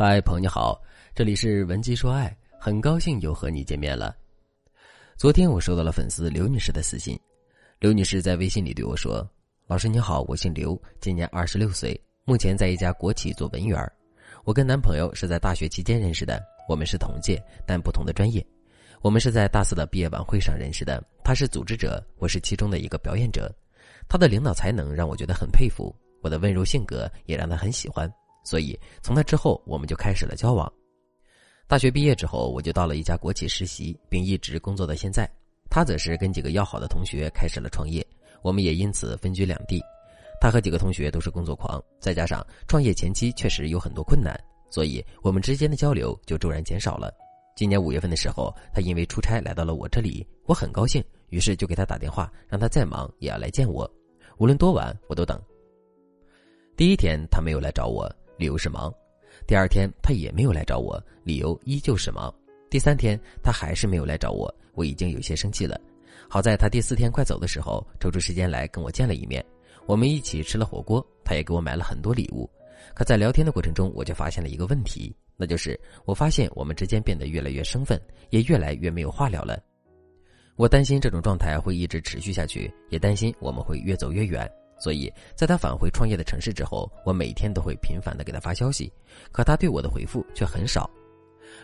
嗨，朋友你好，这里是文姬说爱，很高兴又和你见面了。昨天我收到了粉丝刘女士的私信，刘女士在微信里对我说：“老师你好，我姓刘，今年二十六岁，目前在一家国企做文员。我跟男朋友是在大学期间认识的，我们是同届，但不同的专业。我们是在大四的毕业晚会上认识的，他是组织者，我是其中的一个表演者。他的领导才能让我觉得很佩服，我的温柔性格也让他很喜欢。”所以，从那之后，我们就开始了交往。大学毕业之后，我就到了一家国企实习，并一直工作到现在。他则是跟几个要好的同学开始了创业，我们也因此分居两地。他和几个同学都是工作狂，再加上创业前期确实有很多困难，所以我们之间的交流就骤然减少了。今年五月份的时候，他因为出差来到了我这里，我很高兴，于是就给他打电话，让他再忙也要来见我，无论多晚我都等。第一天他没有来找我。理由是忙，第二天他也没有来找我，理由依旧是忙。第三天他还是没有来找我，我已经有些生气了。好在他第四天快走的时候抽出时间来跟我见了一面，我们一起吃了火锅，他也给我买了很多礼物。可在聊天的过程中，我就发现了一个问题，那就是我发现我们之间变得越来越生分，也越来越没有话聊了。我担心这种状态会一直持续下去，也担心我们会越走越远。所以，在他返回创业的城市之后，我每天都会频繁的给他发消息，可他对我的回复却很少。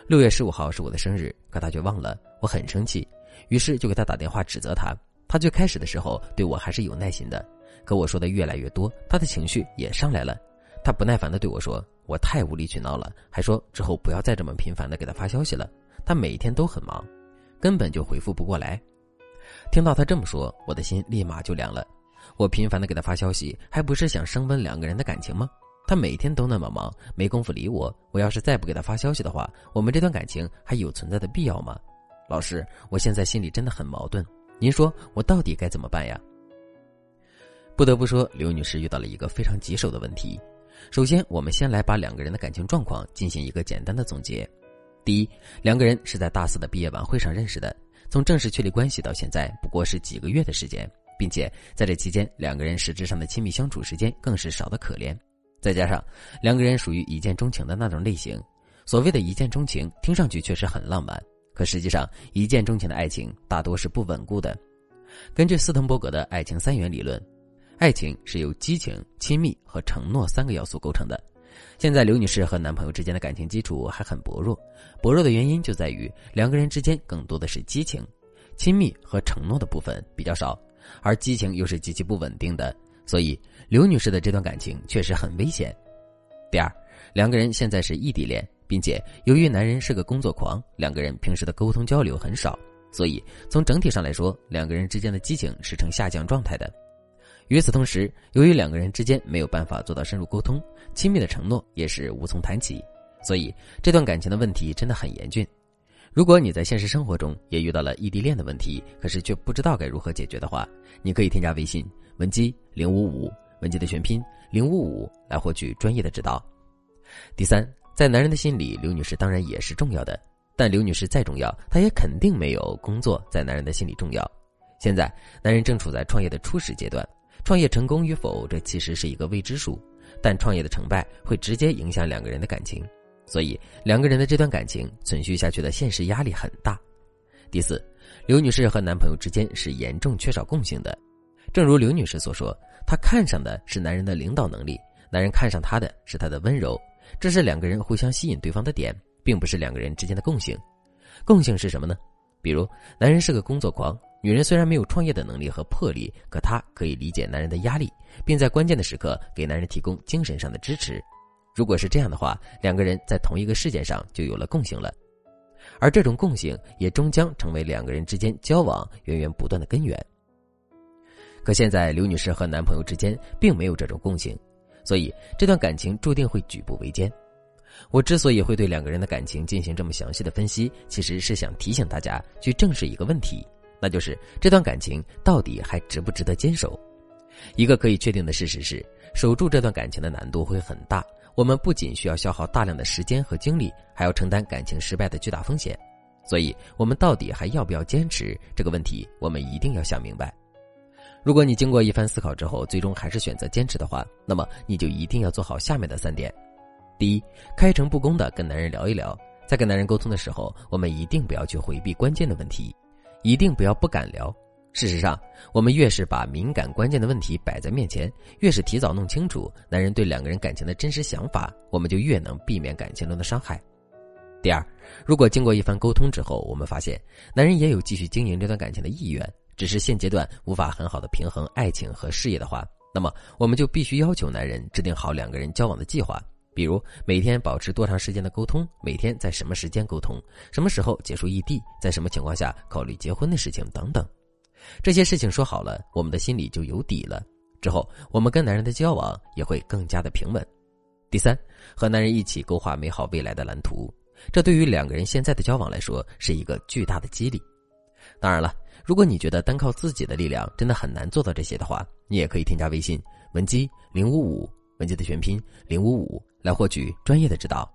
六月十五号是我的生日，可他却忘了，我很生气，于是就给他打电话指责他。他最开始的时候对我还是有耐心的，可我说的越来越多，他的情绪也上来了。他不耐烦的对我说：“我太无理取闹了。”还说之后不要再这么频繁的给他发消息了。他每天都很忙，根本就回复不过来。听到他这么说，我的心立马就凉了。我频繁的给他发消息，还不是想升温两个人的感情吗？他每天都那么忙，没工夫理我。我要是再不给他发消息的话，我们这段感情还有存在的必要吗？老师，我现在心里真的很矛盾，您说我到底该怎么办呀？不得不说，刘女士遇到了一个非常棘手的问题。首先，我们先来把两个人的感情状况进行一个简单的总结。第一，两个人是在大四的毕业晚会上认识的，从正式确立关系到现在不过是几个月的时间。并且在这期间，两个人实质上的亲密相处时间更是少得可怜。再加上两个人属于一见钟情的那种类型，所谓的一见钟情听上去确实很浪漫，可实际上一见钟情的爱情大多是不稳固的。根据斯滕伯格的爱情三元理论，爱情是由激情、亲密和承诺三个要素构成的。现在刘女士和男朋友之间的感情基础还很薄弱，薄弱的原因就在于两个人之间更多的是激情，亲密和承诺的部分比较少。而激情又是极其不稳定的，所以刘女士的这段感情确实很危险。第二，两个人现在是异地恋，并且由于男人是个工作狂，两个人平时的沟通交流很少，所以从整体上来说，两个人之间的激情是呈下降状态的。与此同时，由于两个人之间没有办法做到深入沟通，亲密的承诺也是无从谈起，所以这段感情的问题真的很严峻。如果你在现实生活中也遇到了异地恋的问题，可是却不知道该如何解决的话，你可以添加微信文姬零五五，文姬的全拼零五五来获取专业的指导。第三，在男人的心里，刘女士当然也是重要的，但刘女士再重要，她也肯定没有工作在男人的心里重要。现在，男人正处在创业的初始阶段，创业成功与否，这其实是一个未知数，但创业的成败会直接影响两个人的感情。所以，两个人的这段感情存续下去的现实压力很大。第四，刘女士和男朋友之间是严重缺少共性的。正如刘女士所说，她看上的是男人的领导能力，男人看上她的是她的温柔，这是两个人互相吸引对方的点，并不是两个人之间的共性。共性是什么呢？比如，男人是个工作狂，女人虽然没有创业的能力和魄力，可她可以理解男人的压力，并在关键的时刻给男人提供精神上的支持。如果是这样的话，两个人在同一个事件上就有了共性了，而这种共性也终将成为两个人之间交往源源不断的根源。可现在刘女士和男朋友之间并没有这种共性，所以这段感情注定会举步维艰。我之所以会对两个人的感情进行这么详细的分析，其实是想提醒大家去正视一个问题，那就是这段感情到底还值不值得坚守。一个可以确定的事实是，守住这段感情的难度会很大。我们不仅需要消耗大量的时间和精力，还要承担感情失败的巨大风险，所以，我们到底还要不要坚持这个问题，我们一定要想明白。如果你经过一番思考之后，最终还是选择坚持的话，那么你就一定要做好下面的三点：第一，开诚布公的跟男人聊一聊，在跟男人沟通的时候，我们一定不要去回避关键的问题，一定不要不敢聊。事实上，我们越是把敏感关键的问题摆在面前，越是提早弄清楚男人对两个人感情的真实想法，我们就越能避免感情中的伤害。第二，如果经过一番沟通之后，我们发现男人也有继续经营这段感情的意愿，只是现阶段无法很好的平衡爱情和事业的话，那么我们就必须要求男人制定好两个人交往的计划。比如每天保持多长时间的沟通，每天在什么时间沟通，什么时候结束异地，在什么情况下考虑结婚的事情等等。这些事情说好了，我们的心里就有底了。之后我们跟男人的交往也会更加的平稳。第三，和男人一起勾画美好未来的蓝图，这对于两个人现在的交往来说是一个巨大的激励。当然了，如果你觉得单靠自己的力量真的很难做到这些的话，你也可以添加微信文姬零五五，文姬的全拼零五五。来获取专业的指导。